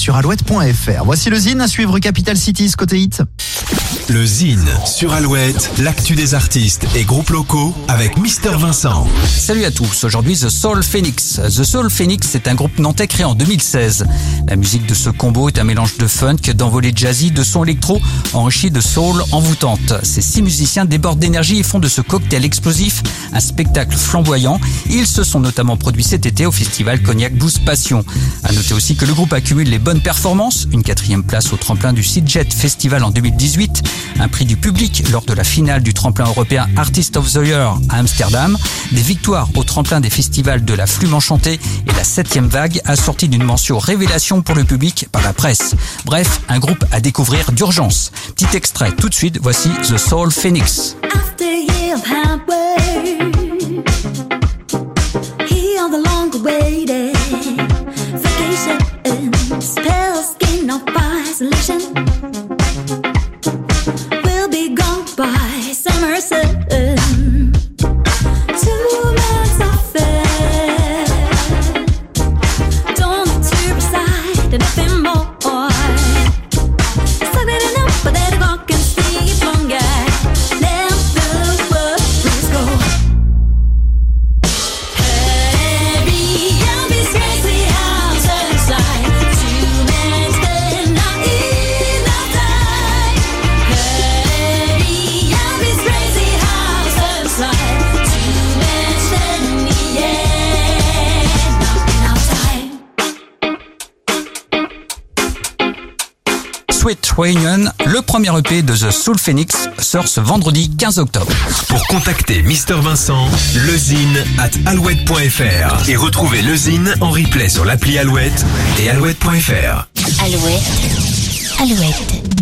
sur alouette.fr. Voici le zine à suivre Capital Cities côté hit. Le Zine sur Alouette, l'actu des artistes et groupes locaux avec Mister Vincent. Salut à tous, aujourd'hui The Soul Phoenix. The Soul Phoenix est un groupe nantais créé en 2016. La musique de ce combo est un mélange de funk, d'envolée jazzy, de son électro, enrichi de soul envoûtante. Ces six musiciens débordent d'énergie et font de ce cocktail explosif un spectacle flamboyant. Ils se sont notamment produits cet été au festival Cognac Boost Passion. À noter aussi que le groupe accumule les bonnes performances, une quatrième place au tremplin du Seedjet Festival en 2018, un prix du public lors de la finale du tremplin européen Artist of the Year à Amsterdam, des victoires au tremplin des festivals de la Flume Enchantée et la septième vague assortie d'une mention révélation pour le public par la presse. Bref, un groupe à découvrir d'urgence. Petit extrait tout de suite, voici The Soul Phoenix. Summer sun. Sweet Reunion, le premier EP de The Soul Phoenix, sort ce vendredi 15 octobre. Pour contacter Mister Vincent, lezine at alouette.fr et retrouver le Zine en replay sur l'appli Alouette et alouette.fr. Alouette. Alouette.